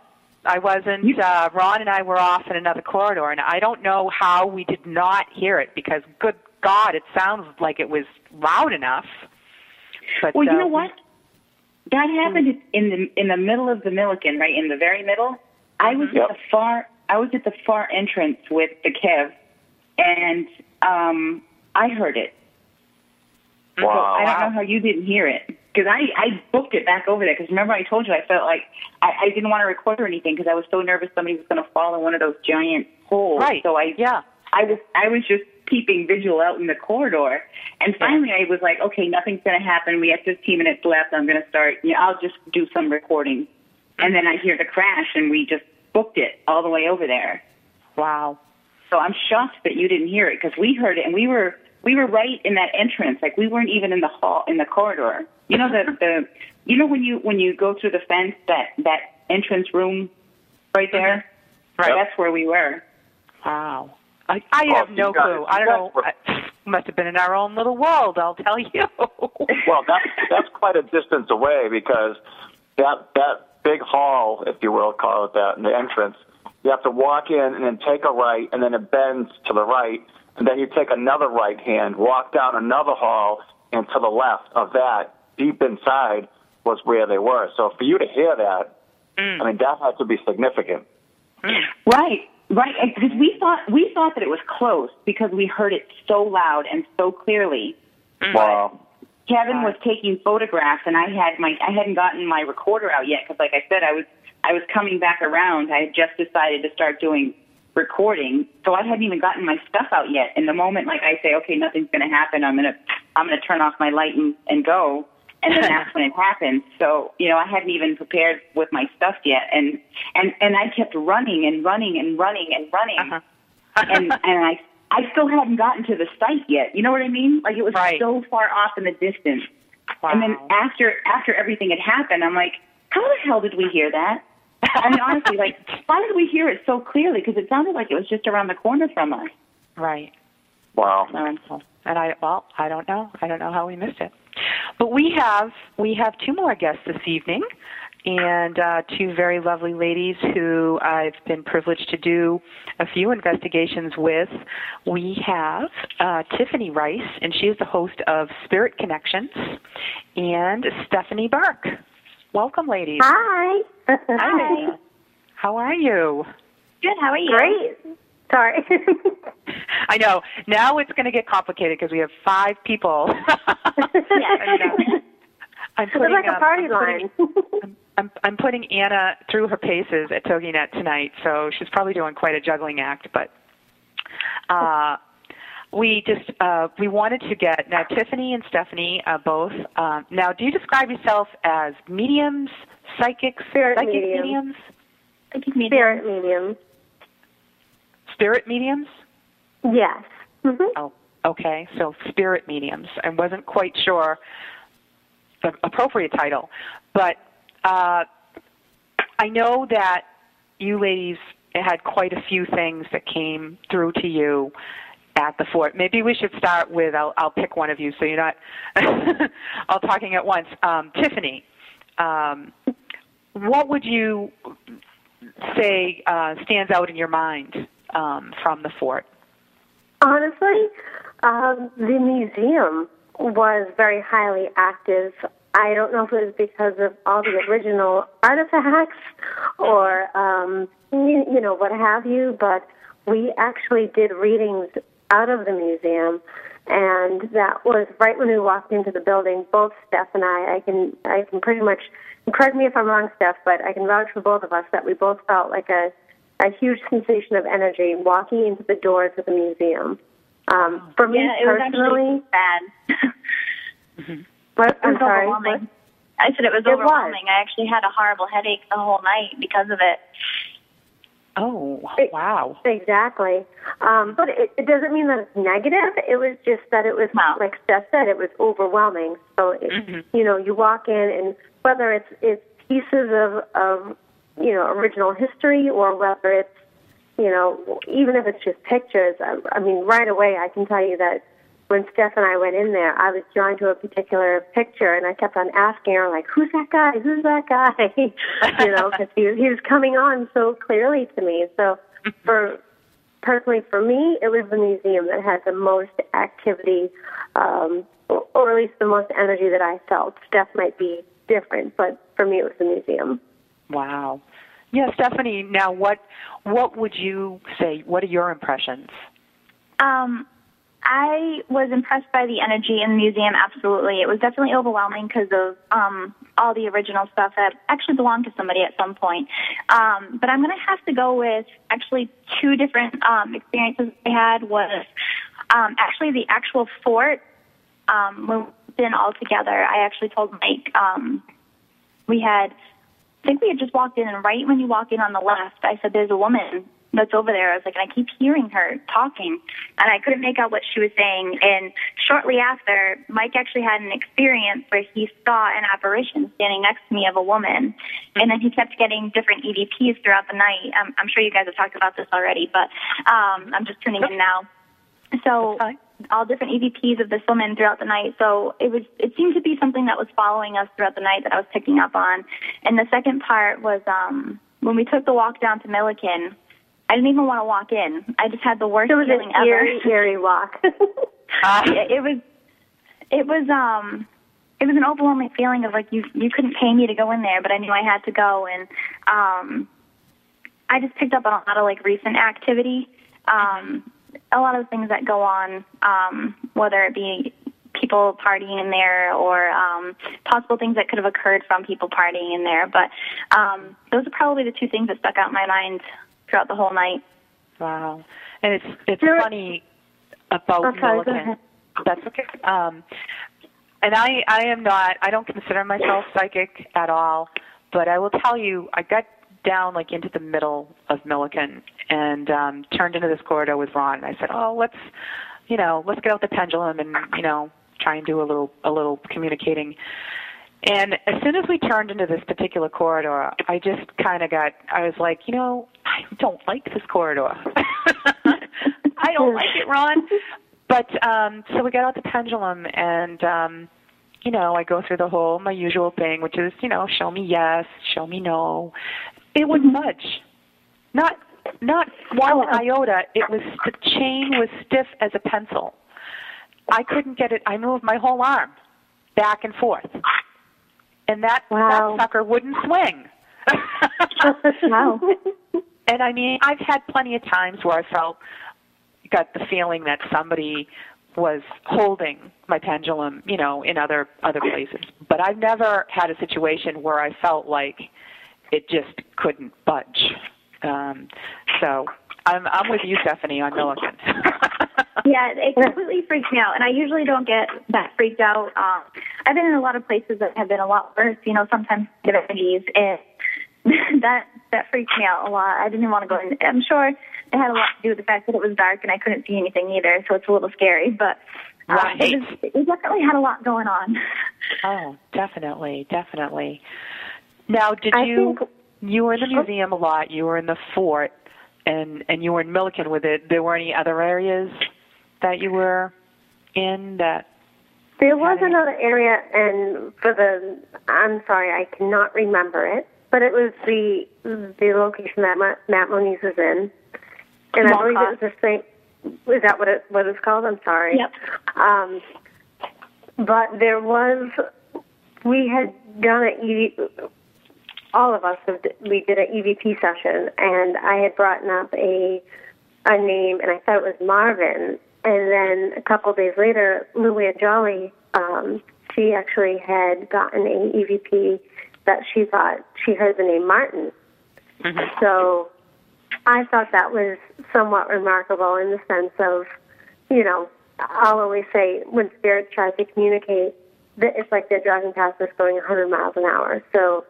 I wasn't. Uh, Ron and I were off in another corridor, and I don't know how we did not hear it because, good God, it sounds like it was loud enough. But Well, you uh, know what? That happened in the in the middle of the Milliken, right in the very middle. I was Yep. at the far I was at the far entrance with the Kev, and um, I heard it. So Wow. I don't know how you didn't hear it because I I booked it back over there because remember I told you I felt like I, I didn't want to record or anything because I was so nervous somebody was going to fall in one of those giant holes. Right. So I Yeah. I was I was just keeping vigil out in the corridor, and finally I was like, okay, nothing's going to happen. We have 15 minutes left. I'm going to start. You know, I'll just do some recording, and then I hear the crash, and we just booked it all the way over there. Wow. So I'm shocked that you didn't hear it because we heard it, and we were we were right in that entrance. Like we weren't even in the hall in the corridor. You know the the you know when you when you go through the fence that that entrance room right there. Mm-hmm. Right. That's where we were. Wow. I, I Oh, have no guys- clue. I don't know. I, must have been in our own little world. I'll tell you. Well, that's that's quite a distance away because that that big hall, if you will, call it that, in the entrance. You have to walk in and then take a right, and then it bends to the right, and then you take another right hand, walk down another hall, and to the left of that, deep inside, was where they were. So for you to hear that, mm. I mean, that had to be significant. Mm. Right, right. Because we thought we thought that it was close because we heard it so loud and so clearly. Mm. Wow. Kevin was taking photographs, and I had my I hadn't gotten my recorder out yet because, like I said, I was I was coming back around. I had just decided to start doing recording, so I hadn't even gotten my stuff out yet. And the moment, like I say, okay, nothing's going to happen. I'm gonna I'm gonna turn off my light and, and go. And then that's when it happened. So you know, I hadn't even prepared with my stuff yet, and and and I kept running and running and running and running, Uh-huh. and and I I still hadn't gotten to the site yet. You know what I mean? Like it was Right. so far off in the distance. wow. And then after after everything had happened, I'm like, how the hell did we hear that? I mean, honestly, like, why did we hear it so clearly? Because it sounded like it was just around the corner from us. right. Wow. So, And I well, I don't know. I don't know how we missed it. But we have we have two more guests this evening, and uh, two very lovely ladies who I've been privileged to do a few investigations with. We have uh, Tiffany Rice, and she is the host of Spirit Connections, and Stephanie Burke. Welcome, ladies. Hi. Hi. How are you? Good. How are you? Great. Sorry. I know. Now it's going to get complicated because we have five people. And, uh, I'm It's putting, like a um, party I'm putting- line. I'm, I'm putting Anna through her paces at TogiNet tonight, so she's probably doing quite a juggling act. But uh, we just uh, we wanted to get now Tiffany and Stephanie uh, both. Uh, now, do you describe yourself as mediums, psychics, Spirit psychic medium. mediums? spirit mediums. Spirit mediums? Yes. Mm-hmm. Oh, okay. So spirit mediums. I wasn't quite sure the appropriate title, but uh, I know that you ladies had quite a few things that came through to you at the fort. Maybe we should start with I'll, I'll pick one of you so you're not all talking at once. Um, Tiffany, um, what would you say uh, stands out in your mind um, from the fort? Honestly, um, the museum was very highly active. I don't know if it was because of all the original artifacts or, um, you, you know, what have you, but we actually did readings out of the museum, and that was right when we walked into the building. Both Steph and I, I can, I can pretty much, correct me if I'm wrong, Steph, but I can vouch for both of us that we both felt like a, a huge sensation of energy walking into the doors of the museum. Um, for me yeah, it personally, actually bad. What? It I'm was sorry. overwhelming. I said it was It was. overwhelming. I actually had a horrible headache the whole night because of it. Oh, wow. Exactly. Um, but it, it doesn't mean that it's negative. It was just that it was, like Steph said, it was overwhelming. So, it, Mm-hmm. you know, you walk in and whether it's, it's pieces of, of, you know, original history or whether it's, you know, even if it's just pictures, I, I mean, right away I can tell you that when Steph and I went in there, I was drawn to a particular picture, and I kept on asking her, like, "Who's that guy? Who's that guy?" you know, because he, he was coming on so clearly to me. So, for personally, for me, it was the museum that had the most activity, um, or, or at least the most energy that I felt. Steph might be different, but for me, it was the museum. Wow. Yeah, Stephanie. Now, what what would you say? What are your impressions? Um, I was impressed by the energy in the museum. Absolutely, it was definitely overwhelming because of um, all the original stuff that actually belonged to somebody at some point. Um, but I'm going to have to go with actually two different um, experiences I had. Was um, actually the actual fort um, we've been all together. I actually told Mike um, we had. I think we had just walked in, and right when you walk in on the left, I said, "There's a woman that's over there." I was like, and I keep hearing her talking, and I couldn't make out what she was saying. And shortly after, Mike actually had an experience where he saw an apparition standing next to me of a woman, and then he kept getting different EVPs throughout the night. Um, I'm sure you guys have talked about this already, but um, I'm just tuning in now. So all different EVPs of this woman throughout the night. So it was it seemed to be something that was following us throughout the night that I was picking up on. And the second part was um when we took the walk down to Milliken. I didn't even want to walk in. I just had the worst It was feeling an ever. eerie, walk. it, it was it was um it was an overwhelming feeling of like you you couldn't pay me to go in there, but I knew I had to go and um I just picked up on a lot of like recent activity. Um a lot of things that go on, um, whether it be people partying in there or um, possible things that could have occurred from people partying in there. But um, those are probably the two things that stuck out in my mind throughout the whole night. Wow. And it's it's funny about I'm sorry, go Milliken. That's okay. Um, and I I am not. I don't consider myself psychic at all. But I will tell you, I got down like into the middle of Milliken and um, turned into this corridor with Ron. And I said, "Oh, let's, you know, let's get out the pendulum and you know try and do a little a little communicating." And as soon as we turned into this particular corridor, I just kind of got. I was like, you know, I don't like this corridor. I don't like it, Ron. But um, so we got out the pendulum, and um, you know, I go through the whole my usual thing, which is you know, show me yes, show me no. It wouldn't budge. Not not one iota. It was the chain was stiff as a pencil. I couldn't get it. I moved my whole arm back and forth, and that that sucker wouldn't swing. wow. And I mean, I've had plenty of times where I felt got the feeling that somebody was holding my pendulum, you know, in other other places. But I've never had a situation where I felt like it just couldn't budge. Um, so I'm I'm with you, Stephanie, on Milliken. yeah, it completely freaked me out, and I usually don't get that freaked out. Um, I've been in a lot of places that have been a lot worse. You know, sometimes get energies, and that that freaked me out a lot. I didn't want to go in. I'm sure it had a lot to do with the fact that it was dark and I couldn't see anything either, so it's a little scary. But Right. it, was, it definitely had a lot going on. Oh, definitely, definitely. Now, did I you you were in the museum a lot? You were in the fort, and and you were in Milliken with it. There were any other areas that you were in that? There was another area, and for the, I'm sorry, I cannot remember it, but it was the the location that Ma- Matt Moniz was in, and I believe it was the same. Is that what it what it's called? I'm sorry. Yep. Um, but there was, we had done EV, all of us have, we did an EVP session, and I had brought up a a name, and I thought it was Marvin. And then a couple of days later, Luann Jolly, um, she actually had gotten an EVP that she thought she heard the name Martin. So I thought that was somewhat remarkable in the sense of, you know, I'll always say when spirits try to communicate, that it's like they're driving past us going 100 miles an hour. So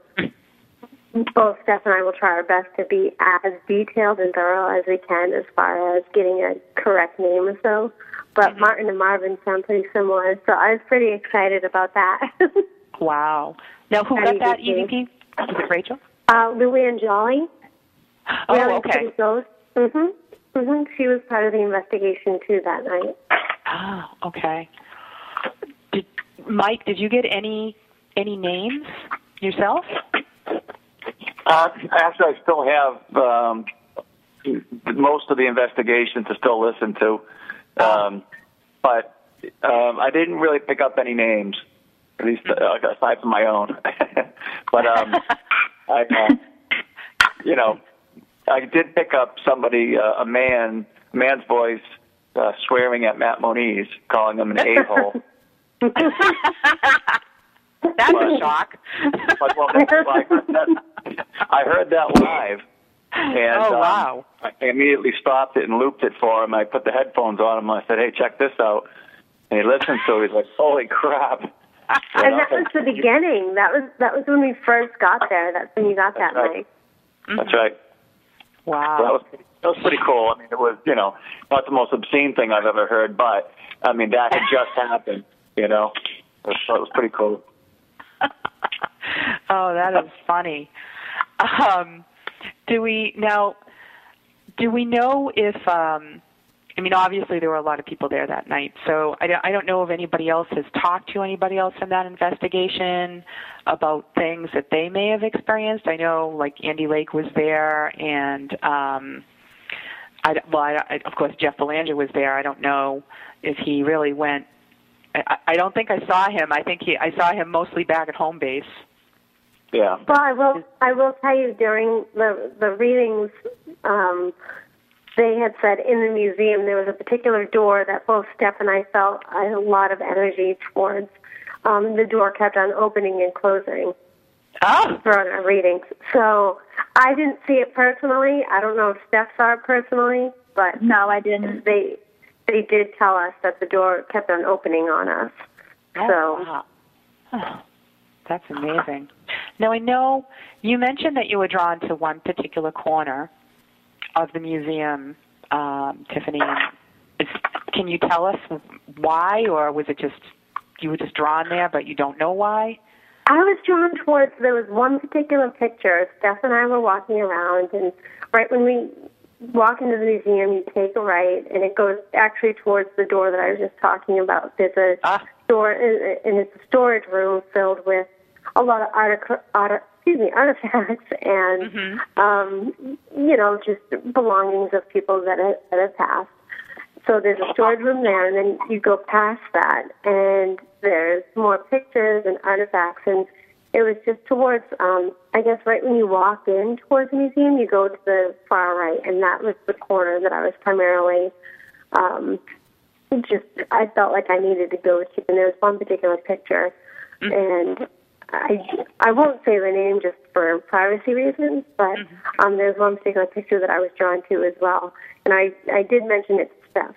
both Steph and I will try our best to be as detailed and thorough as we can as far as getting a correct name or so. But Martin and Marvin sound pretty similar, so I was pretty excited about that. Wow. Now, who got that EVP? Was it Rachel? uh, Luann Jolly. Oh, Really okay. Mhm. Mhm. She was part of the investigation too that night. Oh, okay. Did, Mike, did you get any any names yourself? Uh, actually, I still have um, most of the investigation to still listen to, um, but um, I didn't really pick up any names, at least uh, aside from my own. but um, I, uh, you know, I did pick up somebody, uh, a man, a man's voice, uh, swearing at Matt Moniz, calling him an a hole. That's a shock. But, well, that's like, that, I heard that live. And, Oh, um. I immediately stopped it and looped it for him. I put the headphones on him. I said, "Hey, check this out." And he listened to it. He's like, "Holy crap!" You And know? that was the beginning. That was that was when we first got there. That's when you got that right. night. That's right. Wow. So that was pretty, that was pretty cool. I mean, it was you know not the most obscene thing I've ever heard, but I mean that had just happened. You know, so it was pretty cool. Oh, that is funny. Um, do we now? Do we know if? Um, I mean, obviously there were a lot of people there that night, so I don't, I don't know if anybody else has talked to anybody else in that investigation about things that they may have experienced. I know, like Andy Lake was there, and um, I, well, I, I, of course Jeff Belanger was there. I don't know if he really went. I, I don't think I saw him. I think he, I saw him mostly back at home base. Yeah. Well, I will. I will tell you during the the readings, um, they had said in the museum there was a particular door that both Steph and I felt a lot of energy towards. Um, the door kept on opening and closing oh. throughout our readings. So I didn't see it personally. I don't know if Steph saw it personally, but no, I didn't. They they did tell us that the door kept on opening on us. Oh, so wow. Oh, that's amazing. Now I know you mentioned that you were drawn to one particular corner of the museum, um, Tiffany. Is, can you tell us why, or was it just you were just drawn there, but you don't know why? I was drawn towards there was one particular picture. Steph and I were walking around, and right when we walk into the museum, you take a right, and it goes actually towards the door that I was just talking about. There's a Ah. store, and it's a storage room filled with a lot of artic- art, excuse me, artifacts and um, you know just belongings of people that have, that have passed. So there's a storage room there, and then you go past that, and there's more pictures and artifacts, and it was just towards, um, I guess, right when you walk in towards the museum, you go to the far right, and that was the corner that I was primarily um, just. I felt like I needed to go to, and there was one particular picture, and I I won't say the name just for privacy reasons, but um, there's one particular picture that I was drawn to as well, and I I did mention it to Steph.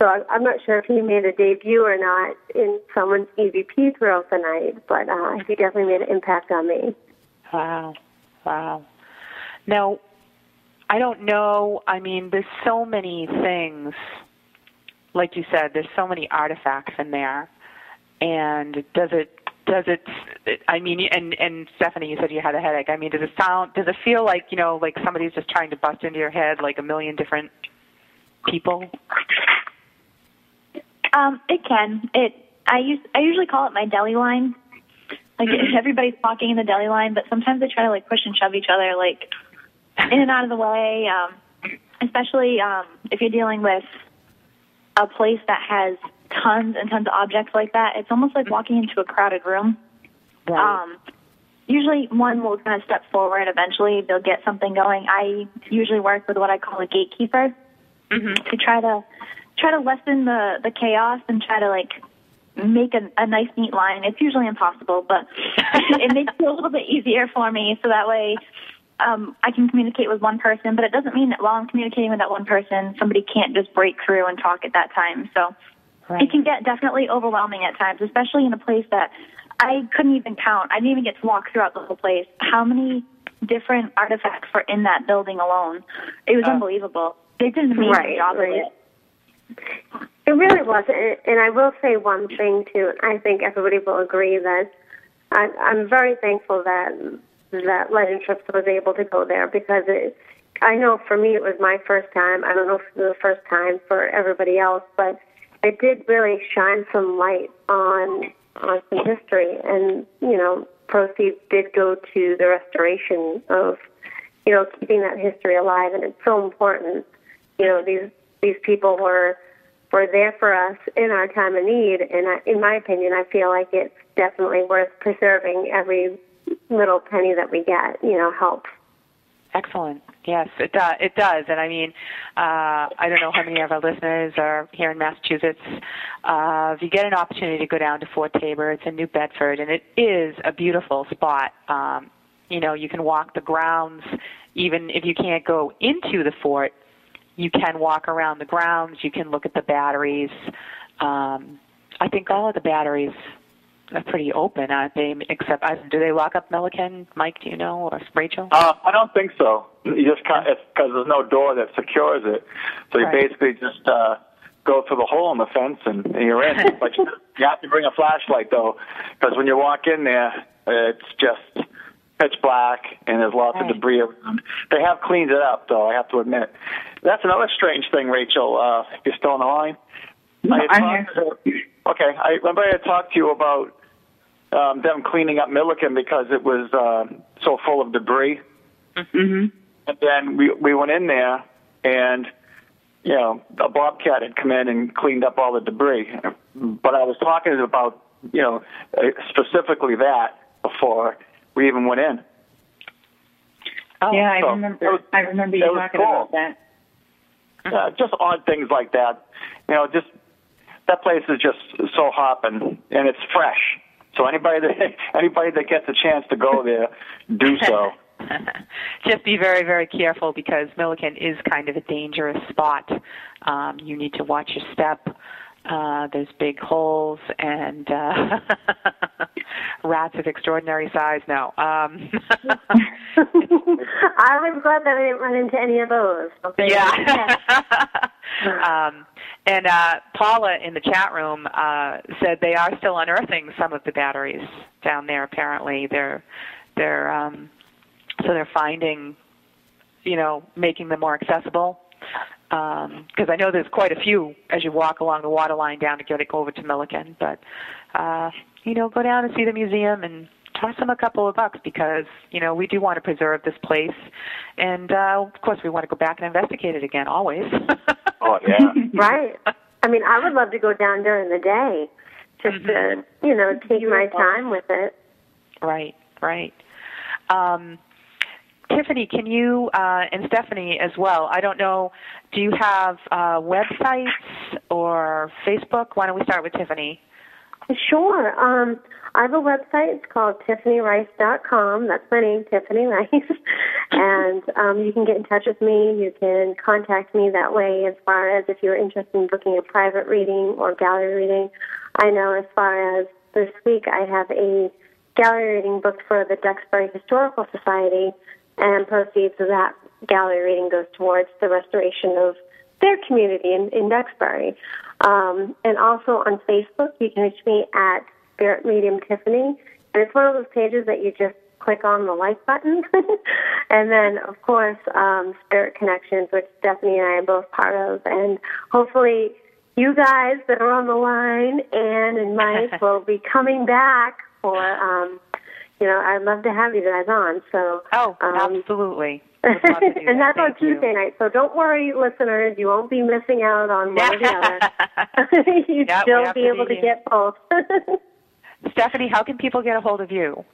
So I, I'm not sure if he made a debut or not in someone's EVP throughout the night, but uh, he definitely made an impact on me. Wow, wow. Now, I don't know. I mean, there's so many things. Like you said, there's so many artifacts in there. And does it does it I mean and and Stephanie you said you had a headache. I mean, does it sound does it feel like, you know, like somebody's just trying to bust into your head like a million different people? Um, it can. It. I use. I usually call it my deli line. Like everybody's walking in the deli line, but sometimes they try to like push and shove each other, like in and out of the way. Um, especially um, if you're dealing with a place that has tons and tons of objects like that. It's almost like walking into a crowded room. Right. Um, usually, one will kind of step forward. Eventually, they'll get something going. I usually work with what I call a gatekeeper to try to try to lessen the the chaos and try to like make a, a nice neat line. It's usually impossible, but it makes it a little bit easier for me so that way um, I can communicate with one person. But it doesn't mean that while I'm communicating with that one person, somebody can't just break through and talk at that time. So it can get definitely overwhelming at times, especially in a place that I couldn't even count. I didn't even get to walk throughout the whole place. How many different artifacts were in that building alone? It was Oh. unbelievable. They did an amazing Right, job right. with it. It really was, and I will say one thing too. I think everybody will agree that I'm very thankful that that Legend Trips was able to go there because it. I know for me it was my first time. I don't know if it was the first time for everybody else, but it did really shine some light on on some history, and you know, proceeds did go to the restoration of you know keeping that history alive, and it's so important. You know, these these people were were there for us in our time of need, and I, in my opinion, I feel like it's definitely worth preserving. Every little penny that we get, you know, helps. Excellent. Yes, it does. It does. And I mean, uh, I don't know how many of our listeners are here in Massachusetts. Uh, if you get an opportunity to go down to Fort Taber, it's in New Bedford, and it is a beautiful spot. Um, you know, you can walk the grounds, even if you can't go into the fort. You can walk around the grounds. You can look at the batteries. Um, I think all of the batteries pretty open, aren't they? Except, I, do they lock up Milliken? Mike, do you know, or Rachel? Uh, I don't think so. You just because there's no door that secures it. So you Right. basically just uh, go through the hole in the fence and, and you're in. but you, you have to bring a flashlight though, because when you walk in there, it's just pitch black and there's lots of debris around. They have cleaned it up though. I have to admit. That's another strange thing, Rachel. Uh, if you're still on the line. I had I'm talked to- okay, I remember I had talked to you about um, them cleaning up Milliken because it was uh, so full of debris. Mm-hmm. And then we we went in there, and you know a bobcat had come in and cleaned up all the debris. But I was talking about you know uh, specifically that before we even went in. Oh, yeah, I so remember. was- I remember you was talking cool. about that. Uh, just odd things like that. You know, just that place is just so hopping and it's fresh. So anybody that anybody that gets a chance to go there, do so. just be very, very careful because Milliken is kind of a dangerous spot. Um, you need to watch your step. Uh, there's big holes and uh, rats of extraordinary size. No. Um, I was glad that I didn't run into any of those. Okay? Yeah. um, and uh, Paula in the chat room uh, said they are still unearthing some of the batteries down there. Apparently, they're they're um, so they're finding, you know, making them more accessible. Because I know there's quite a few as you walk along the water line down to get over to Milliken. But uh, you know, go down and see the museum and toss them a couple of bucks because you know we do want to preserve this place, and uh, of course we want to go back and investigate it again always. oh yeah. right. I mean, I would love to go down during the day, just to you know take my time with it. Right, right. Um, Tiffany, can you uh, and Stephanie as well? I don't know. Do you have uh, websites or Facebook? Why don't we start with Tiffany? Sure. Um, I have a website. It's called TiffanyRice.com. That's my name, Tiffany Rice. and um, you can get in touch with me. You can contact me that way as far as if you're interested in booking a private reading or gallery reading. I know as far as this week, I have a gallery reading booked for the Duxbury Historical Society. and proceeds of that gallery reading goes towards the restoration of their community in, in Duxbury. Um, and also on Facebook, you can reach me at Spirit Medium Tiffany. And it's one of those pages that you just click on the like button. and then, of course, um, Spirit Connections, which Stephanie and I are both part of. And hopefully, you guys that are on the line, Anne and Mike, will be coming back for, um, you know, I'd love to have you guys on. So, oh, um, absolutely. and that's on Thank you. Tuesday night. So don't worry, listeners, you won't be missing out on one or the other. We still be to able be to get both. Stephanie, how can people get a hold of you?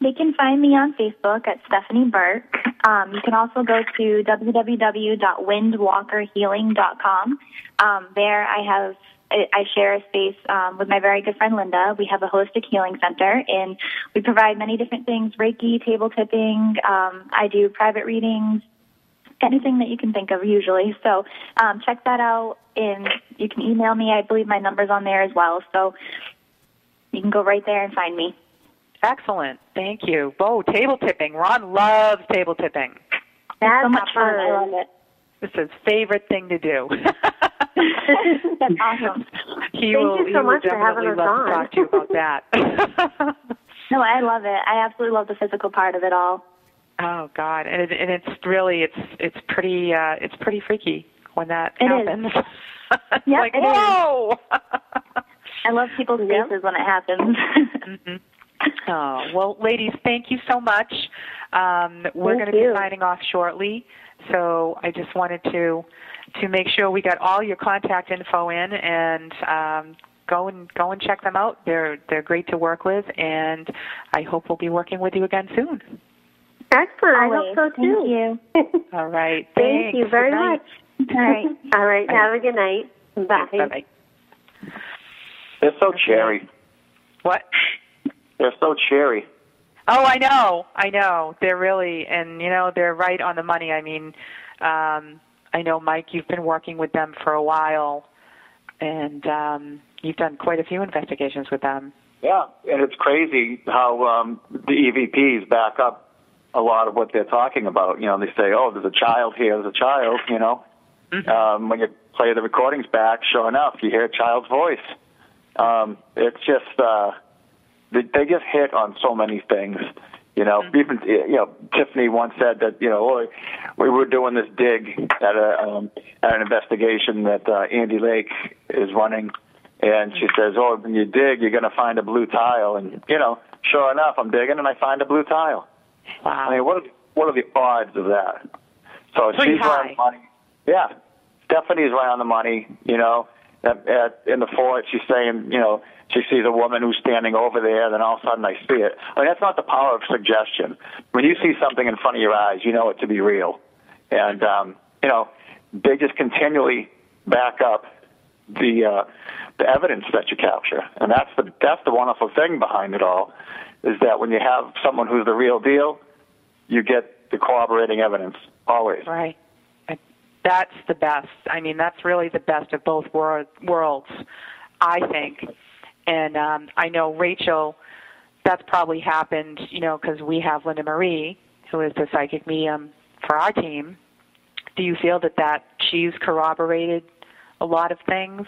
They can find me on Facebook at Stephanie Burke. Um, you can also go to www.windwalkerhealing.com. Um, there, I have I share a space um, with my very good friend Linda. We have a holistic healing center, and we provide many different things: Reiki, table tipping. Um, I do private readings, anything that you can think of, usually. So um, check that out, and you can email me. I believe my number's on there as well. So you can go right there and find me. Excellent. Thank you. Oh, table tipping. Ron loves table tipping. That's so much fun. I love it. This is his favorite thing to do. That's awesome. he Thank will, you he so will much for having us love on. to talk to you about that. No, I love it. I absolutely love the physical part of it all. oh God, and, it, and it's really it's it's pretty uh, it's pretty freaky when that It is. happens. It's Yep, like it is. whoa. I love people's faces when it happens. Mhm. Oh, well, ladies, thank you so much. Um, we're going to be signing off shortly, so I just wanted to to make sure we got all your contact info in and um, go and go and check them out. They're they're great to work with, and I hope we'll be working with you again soon. Excellent. I hope so too. Thank you. All right. Thank you very much. All right. All right. Have a good night. Bye. Bye bye. They're so cherry. What? They're so cherry. Oh, I know, I know. They're really, and you know, they're right on the money. I mean, um, I know, Mike, you've been working with them for a while, and um, you've done quite a few investigations with them. Yeah, and it's crazy how um, the EVPs back up a lot of what they're talking about. You know, they say, "Oh, there's a child here. There's a child." You know, um, when you play the recordings back, sure enough, you hear a child's voice. Um, it's just uh, they, they just hit on so many things. You know, even you know, Tiffany once said that you know, we were doing this dig at a um, at an investigation that uh, Andy Lake is running, and she says, "Oh, when you dig, you're going to find a blue tile." And you know, sure enough, I'm digging and I find a blue tile. Wow. I mean, what are the, what are the odds of that? So Pretty she's right on the money. Yeah, Stephanie's right on the money. You know, at, at, in the fort, she's saying, you know, she sees a woman who's standing over there, then all of a sudden I see it. I mean, that's not the power of suggestion. When you see something in front of your eyes, you know it to be real. And, um, you know, they just continually back up the, uh, the evidence that you capture. And that's the, that's the wonderful thing behind it all, is that when you have someone who's the real deal, you get the corroborating evidence, always. Right. That's the best. I mean, that's really the best of both wor- worlds, I think. And um, I know Rachel, that's probably happened, you know, because we have Linda Marie, who is the psychic medium for our team. Do you feel that that she's corroborated a lot of things?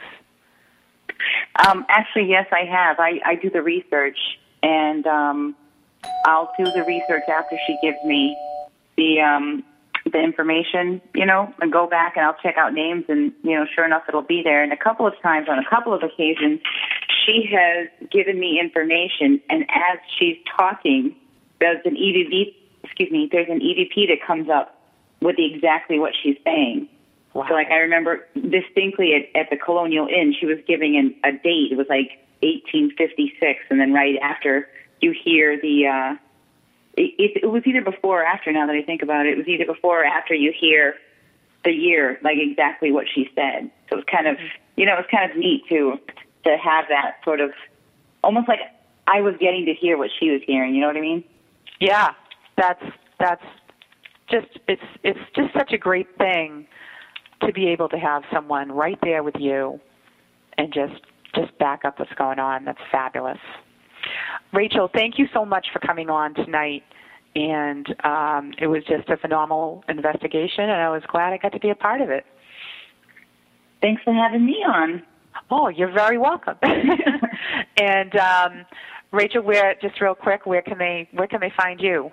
Um, actually, yes, I have. I, I do the research, and um, I'll do the research after she gives me the um, the information, you know, and go back and I'll check out names, and you know, sure enough, it'll be there. And a couple of times, on a couple of occasions, she has given me information, and as she's talking, there's an EVP. Excuse me. There's an EVP that comes up with exactly what she's saying. Wow. So, like, I remember distinctly at, at the Colonial Inn, she was giving an, a date. It was like 1856, and then right after you hear the. Uh, it, it, was either before or after. Now that I think about it, it was either before or after you hear the year, like exactly what she said. So it was kind of, you know, it was kind of neat to to have that sort of, almost like I was getting to hear what she was hearing. You know what I mean? Yeah, that's that's just it's it's just such a great thing to be able to have someone right there with you and just just back up what's going on. That's fabulous. Rachel, thank you so much for coming on tonight and um, it was just a phenomenal investigation, and I was glad I got to be a part of it. Thanks for having me on. Oh, you're very welcome. and um, Rachel, where just real quick, where can they where can they find you?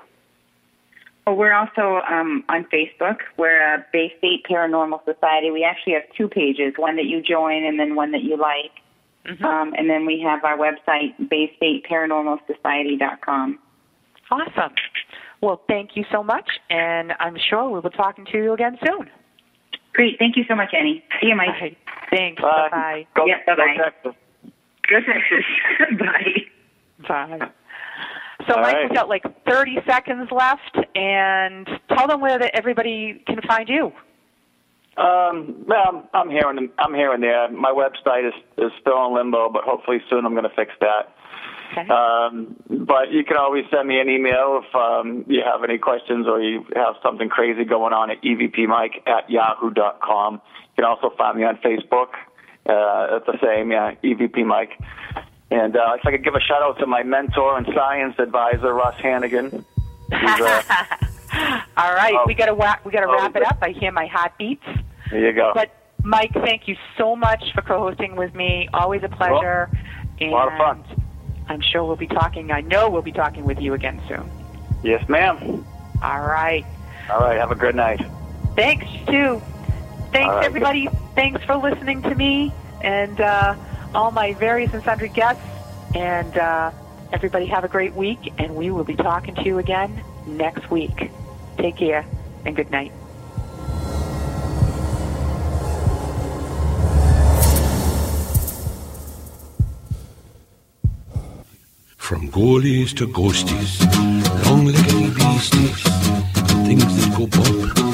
Well, we're also um, on Facebook. We're a Bay State Paranormal Society. We actually have two pages: one that you join, and then one that you like. Mm-hmm. Um, and then we have our website, BayStateParanormalSociety.com. Awesome. Well, thank you so much, and I'm sure we will be talking to you again soon. Great. Thank you so much, Annie. See you, Mike. Right. Thanks. Bye. Bye. Go, Yep, bye-bye. go Texas. Go Texas. Bye. Bye. So, All Mike, right. we've got like 30 seconds left, and tell them where that everybody can find you. Um, well, I'm, here and I'm here and there. My website is is still in limbo, but hopefully soon I'm going to fix that. Okay. Um, but you can always send me an email if um, you have any questions or you have something crazy going on at evpmike at yahoo.com. You can also find me on Facebook. Uh, it's the same, yeah, EVP Mike. And uh, if I could give a shout out to my mentor and science advisor, Russ Hannigan. Uh, All right, Oh. we got to wa- we got to Oh, wrap it up. I hear my heartbeats. There you go. But Mike, thank you so much for co-hosting with me. Always a pleasure. a lot of fun. I'm sure we'll be talking. I know we'll be talking with you again soon. yes, ma'am. All right. All right, have a good night. Thanks too. Thanks right. everybody. Thanks for listening to me and uh, all my various and sundry guests. And uh, everybody have a great week. And we will be talking to you again next week. Take care and good night. From goalies to ghosties, long-legged beasties, things that go bump